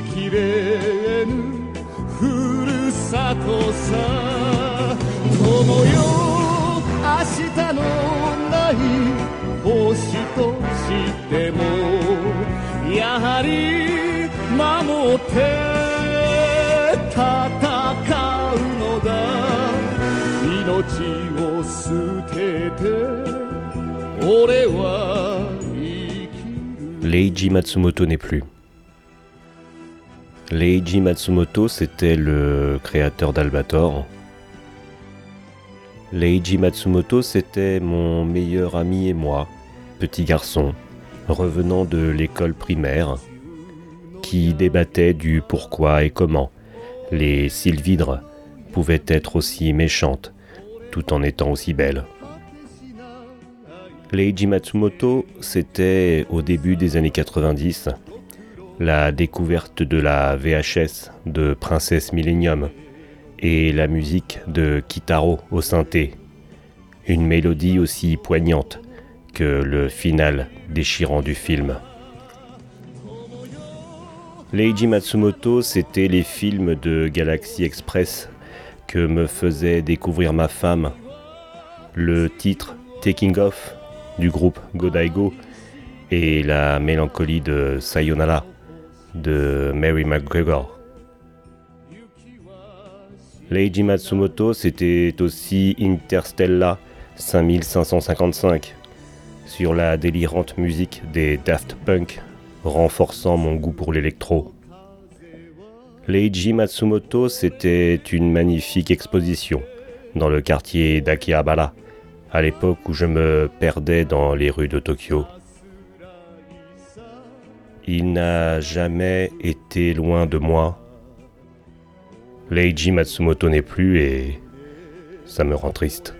きれぬふるさとさ友よ明日のない星としてもやはり守って戦うのだ。命を捨てて俺は Leiji Matsumoto n'est plus. Leiji Matsumoto, c'était le créateur d'Albator. Leiji Matsumoto, c'était mon meilleur ami et moi, petit garçon, revenant de l'école primaire, qui débattait du pourquoi et comment les sylvidres pouvaient être aussi méchantes tout en étant aussi belles. Leiji Matsumoto, c'était au début des années 90 la découverte de la VHS de Princesse Millennium et la musique de Kitaro au synthé. Une mélodie aussi poignante que le final déchirant du film. Leiji Matsumoto, c'était les films de Galaxy Express que me faisait découvrir ma femme. Le titre Taking Off du groupe Godaigo et la mélancolie de Sayonara de Mary McGregor. Leiji Matsumoto, c'était aussi Interstellar 5555 sur la délirante musique des Daft Punk, renforçant mon goût pour l'électro. Leiji Matsumoto, c'était une magnifique exposition dans le quartier d'Akihabara à l'époque où je me perdais dans les rues de Tokyo. Il n'a jamais été loin de moi. Leiji Matsumoto n'est plus et ça me rend triste.